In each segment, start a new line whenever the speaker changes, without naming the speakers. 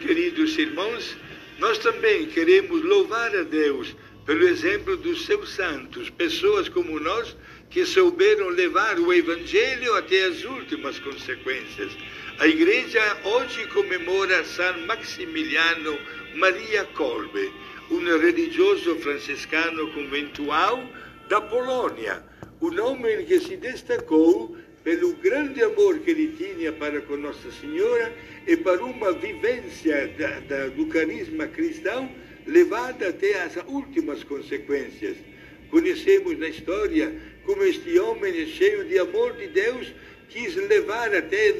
queridos irmãos, nós também queremos louvar a Deus pelo exemplo dos seus santos, pessoas como nós que souberam levar o Evangelho até as últimas consequências. A igreja hoje comemora San Maximiliano Maria Kolbe, um religioso franciscano conventual da Polônia, um homem que se destacou pelo grande amor que ele tinha para com Nossa Senhora e para uma vivência da, da, do carisma cristão levada até as últimas consequências. Conhecemos na história como este homem cheio de amor de Deus quis levar até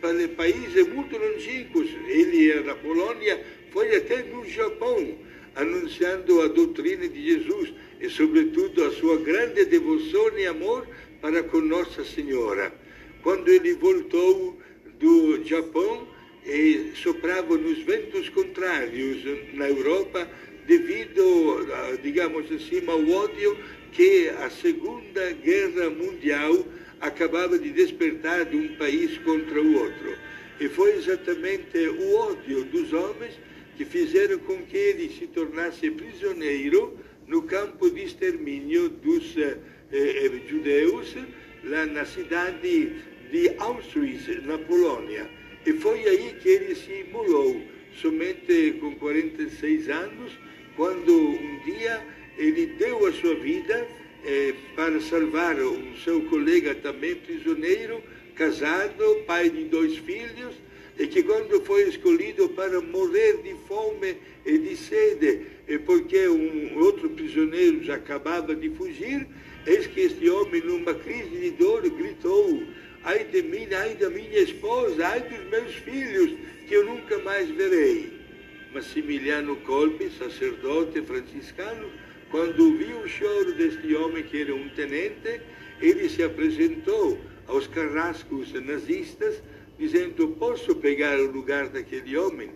para países muito longínquos. Ele era da Polônia, foi até no Japão, anunciando a doutrina de Jesus e, sobretudo, a sua grande devoção e amor para com Nossa Senhora. Quando ele voltou do Japão, e sopravam nos ventos contrários na Europa devido, digamos assim, ao ódio que a Segunda Guerra Mundial acabava de despertar de um país contra o outro. E foi exatamente o ódio dos homens que fizeram com que ele se tornasse prisioneiro no campo de extermínio dos eh, judeus, lá na cidade de Auschwitz, na Polônia. E foi aí que ele se imolou, somente com 46 anos, quando um dia ele deu a sua vida eh, para salvar o seu colega também prisioneiro, casado, pai de dois filhos, e que quando foi escolhido para morrer de fome e de sede, porque um outro prisioneiro já acabava de fugir, eis que este homem, numa crise de dor, gritou: Ai de mim, ai da minha esposa, ai dos meus filhos, que eu nunca mais verei. Massimiliano Colpi, sacerdote franciscano, quando viu o choro deste homem, que era um tenente, ele se apresentou aos carrascos nazistas dizendo: Posso pegar o lugar daquele homem?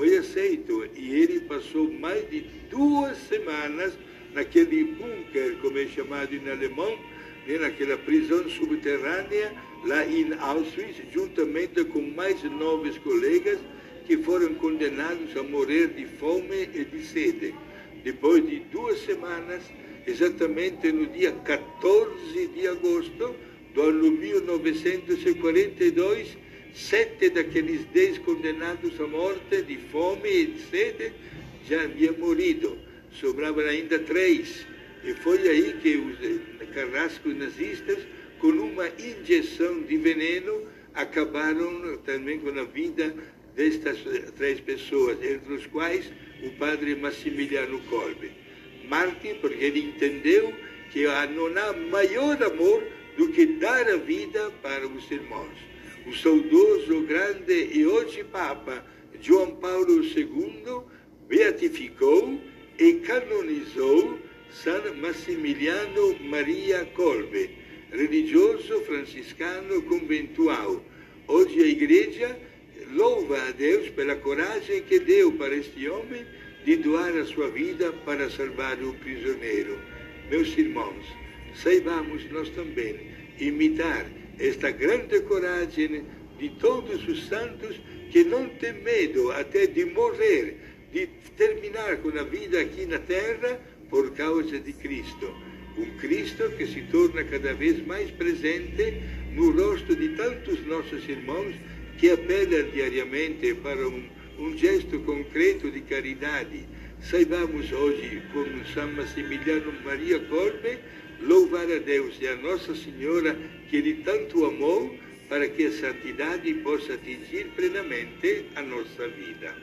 Foi aceito e ele passou mais de duas semanas naquele bunker, como é chamado em alemão, né, naquela prisão subterrânea lá em Auschwitz, juntamente com mais nove colegas que foram condenados a morrer de fome e de sede. Depois de duas semanas, exatamente no dia 14 de agosto, do ano 1942, sete daqueles dez condenados à morte de fome e de sede já haviam morrido. Sobravam ainda três. E foi aí que os carrascos nazistas, com uma injeção de veneno, acabaram também com a vida destas três pessoas, entre os quais o padre Massimiliano Kolbe. Marte, porque ele entendeu que não há maior amor do que dar a vida para os irmãos. O saudoso, grande e hoje Papa João Paulo II beatificou e canonizou San Massimiliano Maria Kolbe, religioso franciscano conventual. Hoje a Igreja louva a Deus pela coragem que deu para este homem de doar a sua vida para salvar o prisioneiro. Meus irmãos, saibamos nós também imitar esta grande coragem de todos os santos que não têm medo até de morrer, de terminar com a vida aqui na terra por causa de Cristo. Um Cristo que se torna cada vez mais presente no rosto de tantos nossos irmãos que apelam diariamente para um, um gesto concreto de caridade. Saibamos hoje, como São Massimiliano Maria Corbe, louvar a Deus e a Nossa Senhora que Ele tanto amou para que a santidade possa atingir plenamente a nossa vida.